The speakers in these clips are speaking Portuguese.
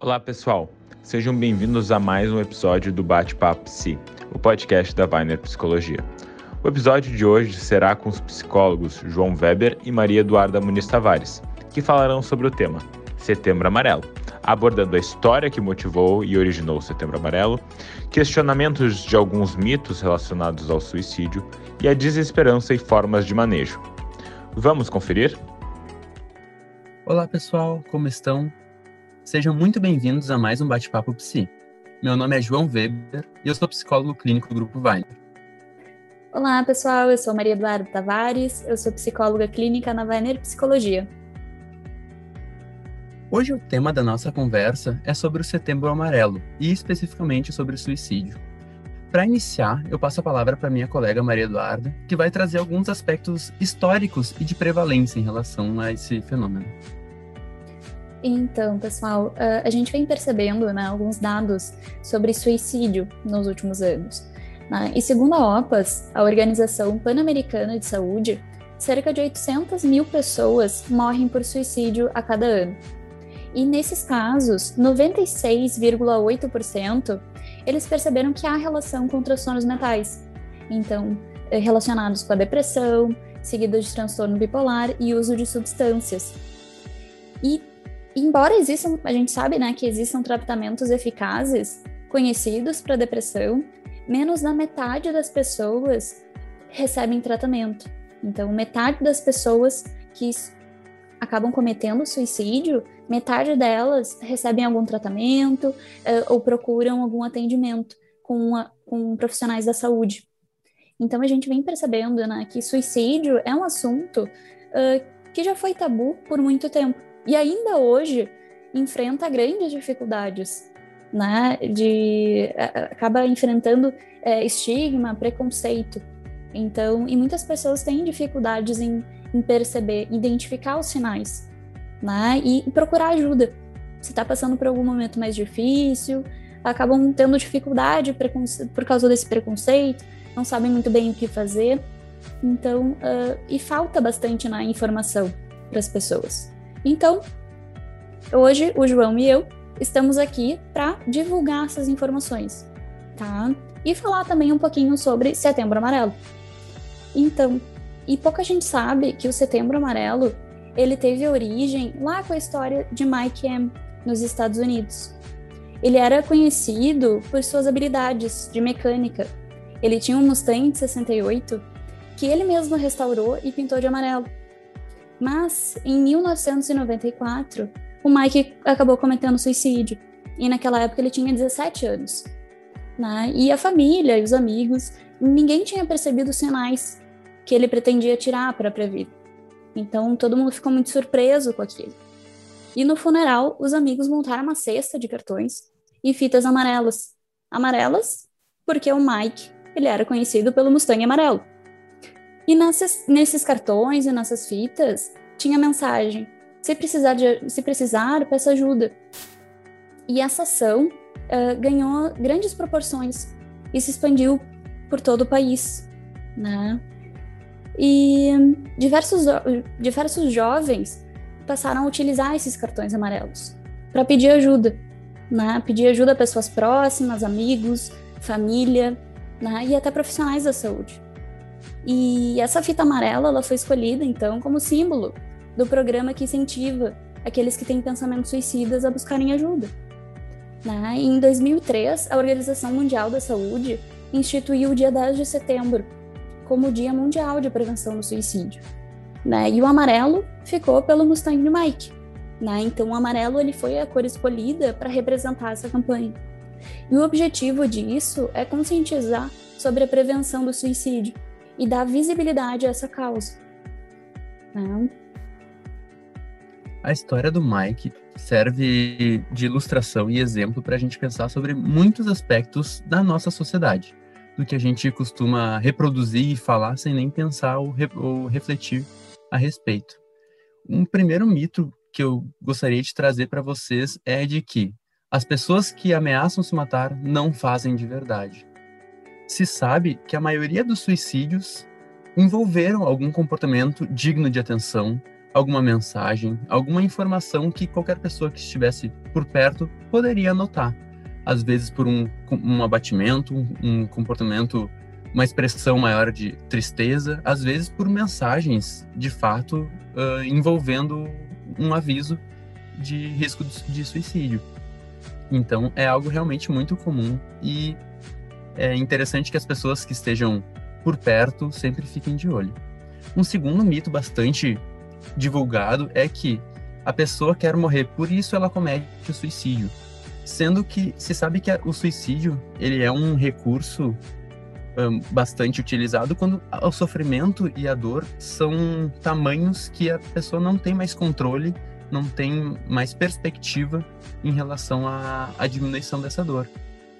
Olá, pessoal. Sejam bem-vindos a mais um episódio do Bate-Papo Psi, o podcast da Weiner Psicologia. O episódio de hoje será com os psicólogos João Weber e Maria Eduarda Muniz Tavares, que falarão sobre o tema Setembro Amarelo, abordando a história que motivou e originou o Setembro Amarelo, questionamentos de alguns mitos relacionados ao suicídio e a desesperança e formas de manejo. Vamos conferir? Olá, pessoal, como estão? Sejam muito bem-vindos a mais um Bate-Papo Psi. Meu nome é João Weber e eu sou psicólogo clínico do Grupo Weiner. Olá, pessoal, eu sou Maria Eduarda Tavares, eu sou psicóloga clínica na Weiner Psicologia. Hoje o tema da nossa conversa é sobre o Setembro Amarelo e especificamente sobre o suicídio. Para iniciar, eu passo a palavra para minha colega Maria Eduarda, que vai trazer alguns aspectos históricos e de prevalência em relação a esse fenômeno. Então, pessoal, a gente vem percebendo né, alguns dados sobre suicídio nos últimos anos. Né? E segundo a OPAS, a Organização Pan-Americana de Saúde, cerca de 800 mil pessoas morrem por suicídio a cada ano. E nesses casos, 96,8% eles perceberam que há relação com transtornos mentais. Então, eh, relacionados com a depressão, seguidos de transtorno bipolar e uso de substâncias. E embora existam, a gente sabe, né, que existam tratamentos eficazes conhecidos para depressão, menos da metade das pessoas recebem tratamento. Então, metade das pessoas que acabam cometendo suicídio, metade delas recebem algum tratamento uh, ou procuram algum atendimento com, a, com profissionais da saúde. Então, a gente vem percebendo né, que suicídio é um assunto uh, que já foi tabu por muito tempo e ainda hoje enfrenta grandes dificuldades, né? De acaba enfrentando é, estigma, preconceito. Então, e muitas pessoas têm dificuldades em, em perceber, identificar os sinais, né? E, e procurar ajuda. Se está passando por algum momento mais difícil, acabam tendo dificuldade por causa desse preconceito, não sabem muito bem o que fazer. Então, uh, e falta bastante na informação para as pessoas. Então, hoje o João e eu estamos aqui para divulgar essas informações, tá? E falar também um pouquinho sobre Setembro Amarelo. Então, e pouca gente sabe que o Setembro Amarelo ele teve origem lá com a história de Mike M nos Estados Unidos. Ele era conhecido por suas habilidades de mecânica. Ele tinha um Mustang de 68 que ele mesmo restaurou e pintou de amarelo. Mas, em 1994, o Mike acabou cometendo suicídio. E naquela época ele tinha 17 anos. Né? E a família e os amigos, ninguém tinha percebido os sinais que ele pretendia tirar para a própria vida. Então todo mundo ficou muito surpreso com aquilo. E no funeral, os amigos montaram uma cesta de cartões e fitas amarelas. Amarelas porque o Mike ele era conhecido pelo Mustang amarelo. E nessas, nesses cartões e nessas fitas tinha mensagem: se precisar, de, se precisar, peça ajuda. E essa ação uh, ganhou grandes proporções e se expandiu por todo o país, né? E diversos, diversos jovens passaram a utilizar esses cartões amarelos para pedir ajuda, né? Pedir ajuda a pessoas próximas, amigos, família, né? E até profissionais da saúde. E essa fita amarela ela foi escolhida, então, como símbolo do programa que incentiva aqueles que têm pensamentos suicidas a buscarem ajuda. Né? Em 2003, a Organização Mundial da Saúde instituiu o dia 10 de setembro como o Dia Mundial de Prevenção do Suicídio. Né? E o amarelo ficou pelo Mustang Mike. Né? Então, o amarelo ele foi a cor escolhida para representar essa campanha. E o objetivo disso é conscientizar sobre a prevenção do suicídio, e dar visibilidade a essa causa. Né? A história do Mike serve de ilustração e exemplo para a gente pensar sobre muitos aspectos da nossa sociedade, do que a gente costuma reproduzir e falar sem nem pensar ou, re ou refletir a respeito. Um primeiro mito que eu gostaria de trazer para vocês é de que as pessoas que ameaçam se matar não fazem de verdade se sabe que a maioria dos suicídios envolveram algum comportamento digno de atenção alguma mensagem, alguma informação que qualquer pessoa que estivesse por perto poderia notar. Às vezes por um, um abatimento, um comportamento, uma expressão maior de tristeza, às vezes por mensagens de fato uh, envolvendo um aviso de risco de suicídio. Então é algo realmente muito comum e é interessante que as pessoas que estejam por perto sempre fiquem de olho. Um segundo mito bastante divulgado é que a pessoa quer morrer, por isso ela comete o suicídio. Sendo que se sabe que o suicídio ele é um recurso um, bastante utilizado quando o sofrimento e a dor são tamanhos que a pessoa não tem mais controle, não tem mais perspectiva em relação à, à diminuição dessa dor.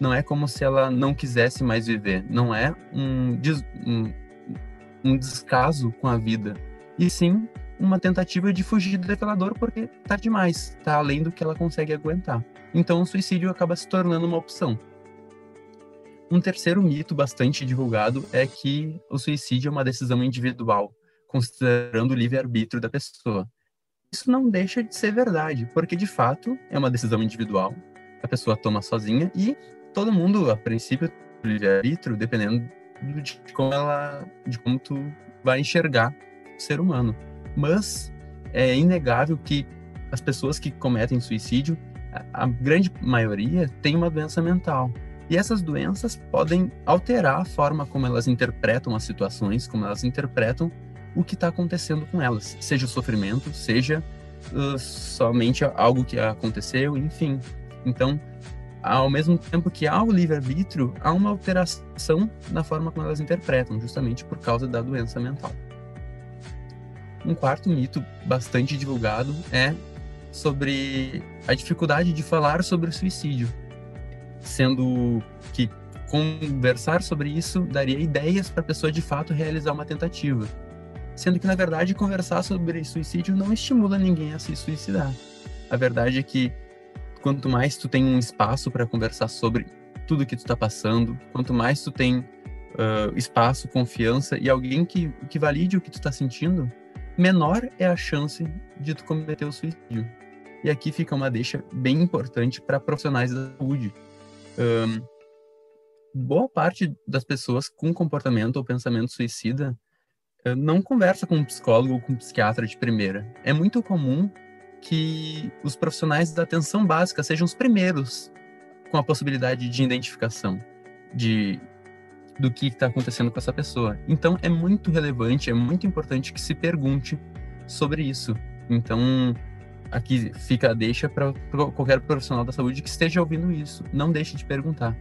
Não é como se ela não quisesse mais viver, não é um, um, um descaso com a vida, e sim uma tentativa de fugir daquela dor porque tá demais, tá além do que ela consegue aguentar. Então o suicídio acaba se tornando uma opção. Um terceiro mito bastante divulgado é que o suicídio é uma decisão individual, considerando o livre-arbítrio da pessoa. Isso não deixa de ser verdade, porque de fato é uma decisão individual, a pessoa toma sozinha e todo mundo, a princípio, livre-arbítrio, dependendo de como ela, de como tu vai enxergar o ser humano mas é inegável que as pessoas que cometem suicídio, a, grande maioria tem uma doença mental. E essas doenças podem alterar a forma como elas interpretam as situações, como elas interpretam o que está acontecendo com elas, seja o sofrimento, seja uh, somente algo que aconteceu, enfim. Então, ao mesmo tempo que há o livre-arbítrio, há uma alteração na forma como elas interpretam, justamente por causa da doença mental. Um quarto mito bastante divulgado é sobre a dificuldade de falar sobre o suicídio, sendo que conversar sobre isso daria ideias para a pessoa de fato realizar uma tentativa, sendo que na verdade conversar sobre suicídio não estimula ninguém a se suicidar. A verdade é que quanto mais tu tem um espaço para conversar sobre tudo que tu está passando, quanto mais tu tem uh, espaço, confiança e alguém que, que valide o que tu está sentindo, menor é a chance de tu cometer o suicídio. E aqui fica uma deixa bem importante para profissionais da saúde. Um, boa parte das pessoas com comportamento ou pensamento suicida não conversa com um psicólogo ou com um psiquiatra de primeira. É muito comum que os profissionais da atenção básica sejam os primeiros com a possibilidade de identificação, de do que está acontecendo com essa pessoa. Então é muito relevante, é muito importante que se pergunte sobre isso. Então aqui fica a deixa para qualquer profissional da saúde que esteja ouvindo isso, não deixe de perguntar.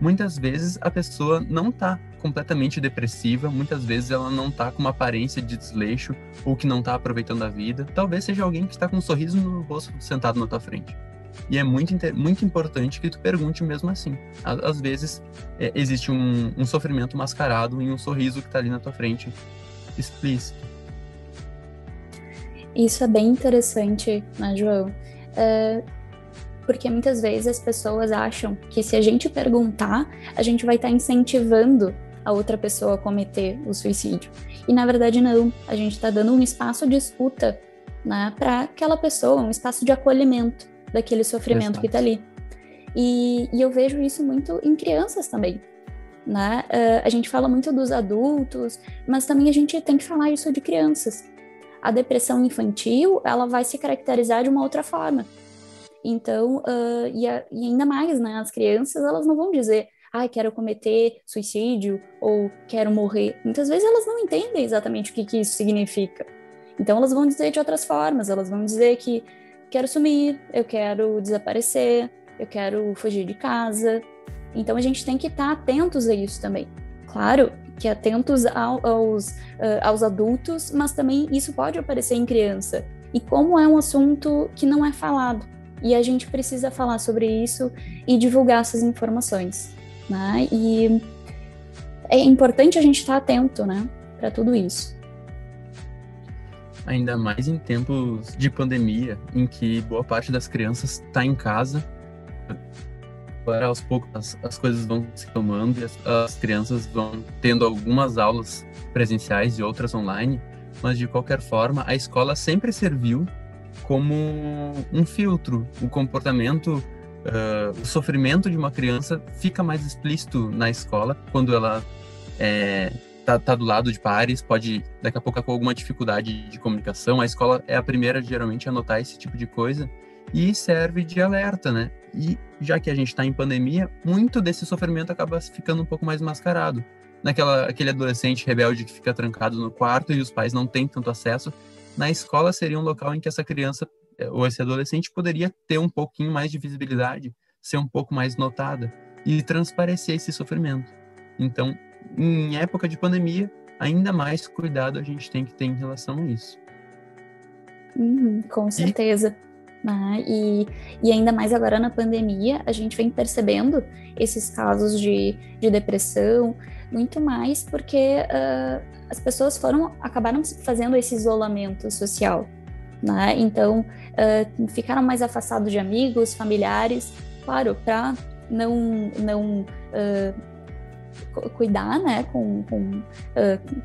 Muitas vezes a pessoa não está completamente depressiva, muitas vezes ela não está com uma aparência de desleixo ou que não está aproveitando a vida. Talvez seja alguém que está com um sorriso no rosto sentado na tua frente. E é muito, muito importante que tu pergunte mesmo assim. Às vezes é, existe um, um, sofrimento mascarado em um sorriso que está ali na tua frente, explícito. Isso é bem interessante, né, João? É, porque muitas vezes as pessoas acham que se a gente perguntar, a gente vai estar tá incentivando a outra pessoa cometer o suicídio. E na verdade não, a gente está dando um espaço de escuta né, para aquela pessoa, um espaço de acolhimento daquele sofrimento Exato. que está ali. E, e, eu vejo isso muito em crianças também. Né? Uh, a gente fala muito dos adultos, mas também a gente tem que falar isso de crianças. A depressão infantil, ela vai se caracterizar de uma outra forma. Então, uh, e, a, e, ainda mais, né? As crianças, elas não vão dizer, ah, quero cometer suicídio ou quero morrer. Muitas vezes elas não entendem exatamente o que, que isso significa. Então, elas vão dizer de outras formas. Elas vão dizer que quero sumir, eu quero desaparecer, eu quero fugir de casa. Então a gente tem que estar atentos a isso também. Claro que atentos ao, aos, uh, aos adultos, mas também isso pode aparecer em criança. E como é um assunto que não é falado, e a gente precisa falar sobre isso e divulgar essas informações, né? E é importante a gente estar atento, né, para tudo isso ainda mais em tempos de pandemia, em que boa parte das crianças está em casa. Agora, aos poucos, as, as coisas vão se tomando e as, as, crianças vão tendo algumas aulas presenciais e outras online, mas de qualquer forma, a escola sempre serviu como um filtro. O comportamento, uh, o sofrimento de uma criança fica mais explícito na escola quando ela é, tá, tá, do lado de pares, pode daqui a pouco com alguma dificuldade de comunicação. A escola é a primeira geralmente a notar esse tipo de coisa e serve de alerta, né? E já que a gente está em pandemia, muito desse sofrimento acaba ficando um pouco mais mascarado. Naquela aquele adolescente rebelde que fica trancado no quarto e os pais não têm tanto acesso, na escola seria um local em que essa criança esse adolescente poderia ter um pouquinho mais de visibilidade, ser um pouco mais notada e transparecer esse sofrimento. Então, em época de pandemia, ainda mais cuidado a gente tem que ter em relação a isso. Uhum, com certeza. E... Né? E, e ainda mais agora na pandemia, a gente vem percebendo esses casos de, de depressão, muito mais porque uh, as pessoas foram acabaram fazendo esse isolamento social, né? Então uh, ficaram mais afastados de amigos, familiares, claro, para não não uh, cuidar, né, com com,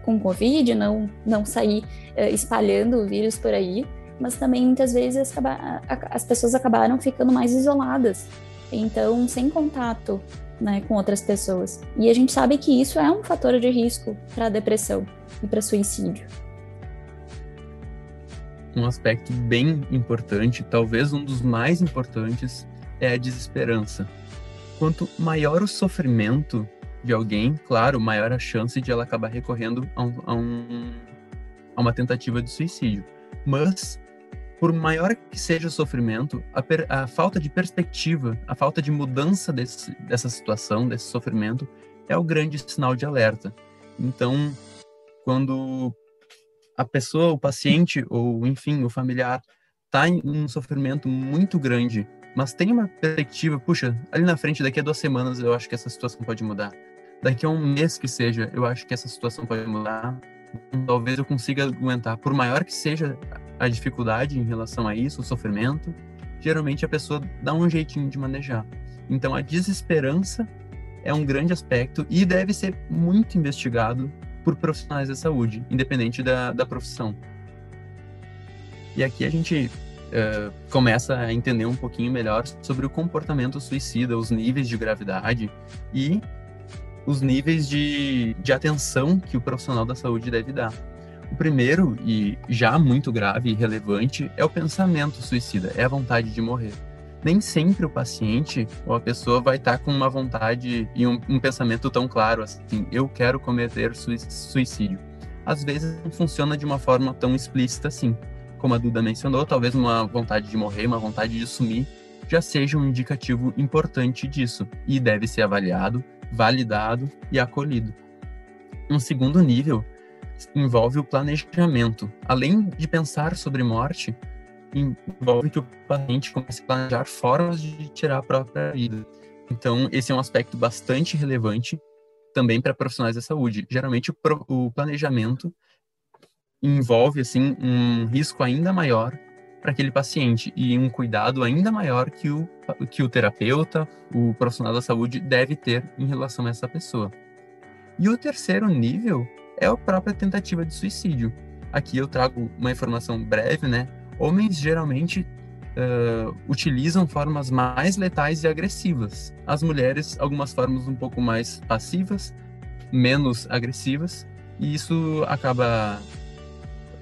com covid, não não sair espalhando o vírus por aí, mas também muitas vezes as pessoas acabaram ficando mais isoladas, então sem contato né, com outras pessoas. E a gente sabe que isso é um fator de risco para depressão e para suicídio. Um aspecto bem importante, talvez um dos mais importantes, é a desesperança. Quanto maior o sofrimento de alguém, claro, maior a chance de ela acabar recorrendo a, um, a, um, a uma tentativa de suicídio. Mas por maior que seja o sofrimento, a, per, a falta de perspectiva, a falta de mudança desse, dessa situação, desse sofrimento, é o grande sinal de alerta. Então, quando a pessoa, o paciente ou, enfim, o familiar está em um sofrimento muito grande, mas tem uma perspectiva, puxa, ali na frente, daqui a duas semanas, eu acho que essa situação pode mudar. Daqui a um mês que seja, eu acho que essa situação pode mudar. Talvez eu consiga aguentar, por maior que seja a dificuldade em relação a isso, o sofrimento, geralmente a pessoa dá um jeitinho de manejar. Então a desesperança é um grande aspecto e deve ser muito investigado por profissionais da saúde, independente da, da profissão. E aqui a gente uh, começa a entender um pouquinho melhor sobre o comportamento suicida, os níveis de gravidade e os níveis de, de atenção que o profissional da saúde deve dar. O primeiro, e já muito grave e relevante, é o pensamento suicida, é a vontade de morrer. Nem sempre o paciente ou a pessoa vai estar com uma vontade e um, um pensamento tão claro assim, eu quero cometer suicídio. Às vezes não funciona de uma forma tão explícita assim. Como a Duda mencionou, talvez uma vontade de morrer, uma vontade de sumir, já seja um indicativo importante disso e deve ser avaliado, validado e acolhido. Um segundo nível envolve o planejamento. Além de pensar sobre morte, envolve que o paciente comece a planejar formas de tirar a própria vida. Então, esse é um aspecto bastante relevante também para profissionais da saúde. Geralmente, o, planejamento envolve assim um risco ainda maior para aquele paciente e um cuidado ainda maior que o que o terapeuta, o profissional da saúde deve ter em relação a essa pessoa. E o terceiro nível é a própria tentativa de suicídio. Aqui eu trago uma informação breve, né? Homens geralmente uh, utilizam formas mais letais e agressivas. As mulheres, algumas formas um pouco mais passivas, menos agressivas, e isso acaba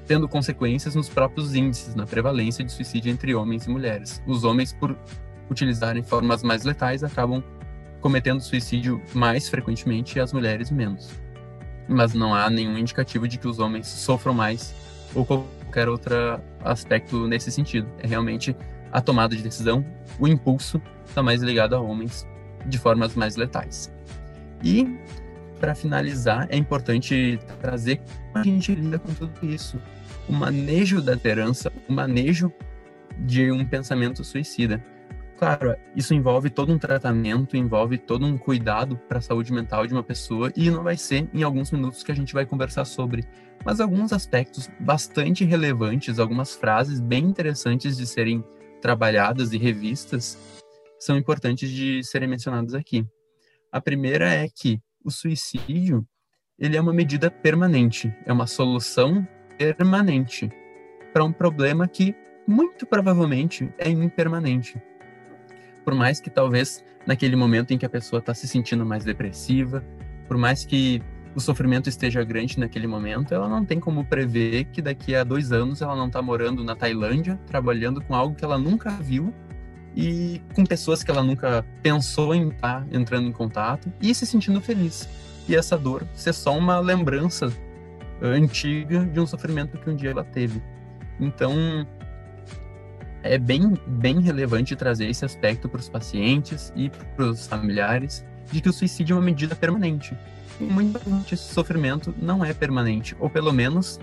tendo consequências nos próprios índices, na prevalência de suicídio entre homens e mulheres. Os homens, por utilizarem formas mais letais, acabam cometendo suicídio mais frequentemente e as mulheres menos mas não há nenhum indicativo de que os homens sofram mais ou qualquer outro aspecto nesse sentido. É realmente a tomada de decisão, o impulso está mais ligado a homens de formas mais letais. E, para finalizar, é importante trazer como a gente lida com tudo isso. O manejo da esperança, o manejo de um pensamento suicida. Claro, isso envolve todo um tratamento, envolve todo um cuidado para a saúde mental de uma pessoa e não vai ser em alguns minutos que a gente vai conversar sobre, mas alguns aspectos bastante relevantes, algumas frases bem interessantes de serem trabalhadas e revistas são importantes de serem mencionadas aqui. A primeira é que o suicídio ele é uma medida permanente, é uma solução permanente para um problema que muito provavelmente é impermanente. Por mais que talvez naquele momento em que a pessoa está se sentindo mais depressiva, por mais que o sofrimento esteja grande naquele momento, ela não tem como prever que daqui a dois anos ela não está morando na Tailândia, trabalhando com algo que ela nunca viu e com pessoas que ela nunca pensou em estar tá entrando em contato e se sentindo feliz. E essa dor ser só uma lembrança antiga de um sofrimento que um dia ela teve. Então, é bem, bem relevante trazer esse aspecto para os pacientes e para os familiares de que o suicídio é uma medida permanente. E muitas vezes esse sofrimento não é permanente, ou pelo menos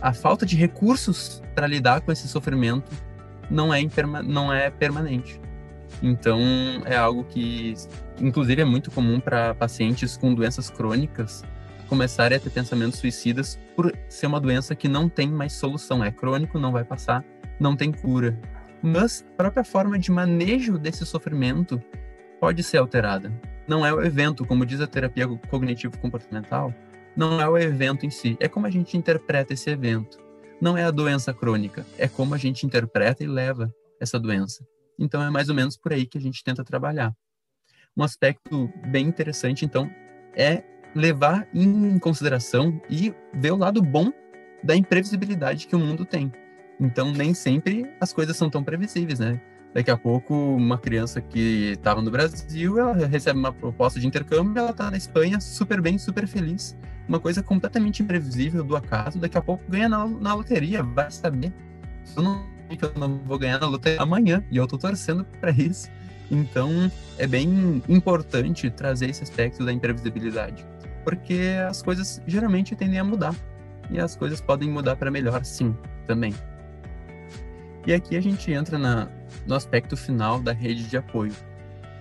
a falta de recursos para lidar com esse sofrimento não é, não é permanente. Então, é algo que, inclusive, é muito comum para pacientes com doenças crônicas começarem a ter pensamentos suicidas por ser uma doença que não tem mais solução. É crônico, não vai passar, não tem cura. Mas a própria forma de manejo desse sofrimento pode ser alterada. Não é o evento, como diz a terapia cognitivo-comportamental, não é o evento em si, é como a gente interpreta esse evento. Não é a doença crônica, é como a gente interpreta e leva essa doença. Então é mais ou menos por aí que a gente tenta trabalhar. Um aspecto bem interessante, então, é levar em consideração e ver o lado bom da imprevisibilidade que o mundo tem. Então, nem sempre as coisas são tão previsíveis, né? Daqui a pouco, uma criança que estava no Brasil, ela recebe uma proposta de intercâmbio, ela está na Espanha, super bem, super feliz. Uma coisa completamente imprevisível do acaso, daqui a pouco ganha na, na loteria, vai saber. Eu não eu não vou ganhar na loteria amanhã, e eu estou torcendo para isso. Então, é bem importante trazer esse aspecto da imprevisibilidade porque as coisas geralmente tendem a mudar. E as coisas podem mudar para melhor, sim, também. E aqui a gente entra na, no aspecto final da rede de apoio.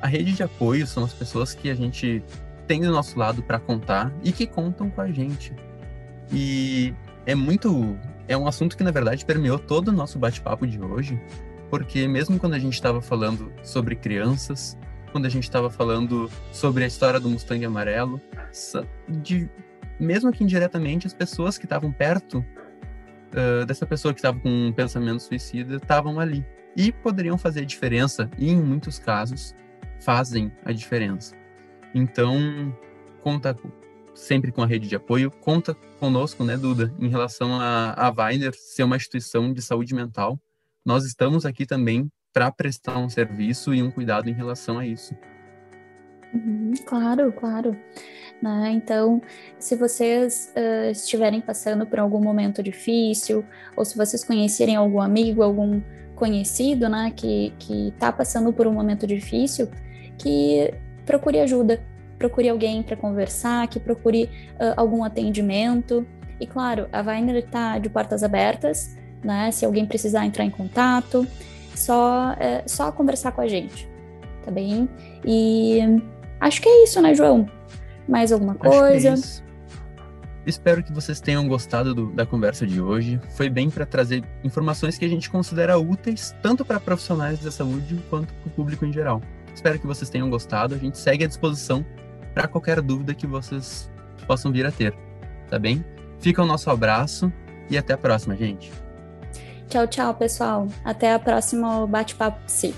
A rede de apoio são as pessoas que a gente tem do nosso lado para contar e que contam com a gente. E é muito. É um assunto que, na verdade, permeou todo o nosso bate-papo de hoje, porque mesmo quando a gente estava falando sobre crianças, quando a gente estava falando sobre a história do Mustang amarelo, de, mesmo que indiretamente, as pessoas que estavam perto uh, dessa pessoa que estava com um pensamento suicida estavam ali e poderiam fazer a diferença, e em muitos casos fazem a diferença. Então, conta sempre com a rede de apoio, conta conosco, né, Duda, em relação a, a Weiner ser uma instituição de saúde mental. Nós estamos aqui também para prestar um serviço e um cuidado em relação a isso. Uhum, claro, claro. Né? Então, se vocês uh, estiverem passando por algum momento difícil, ou se vocês conhecerem algum amigo, algum conhecido, né, que está passando por um momento difícil, que procure ajuda, procure alguém para conversar, que procure uh, algum atendimento. E claro, a Weiner está de portas abertas, né? Se alguém precisar entrar em contato, só, só conversar com a gente, tá bem? E acho que é isso, né, João? Mais alguma é coisa? É Espero que vocês tenham gostado do, da conversa de hoje. Foi bem para trazer informações que a gente considera úteis tanto para profissionais da saúde quanto para o público em geral. Espero que vocês tenham gostado. A gente segue à disposição para qualquer dúvida que vocês possam vir a ter. Tá bem? Fica o nosso abraço e até a próxima, gente. Tchau, tchau, pessoal. Até a próxima bate-papo psi.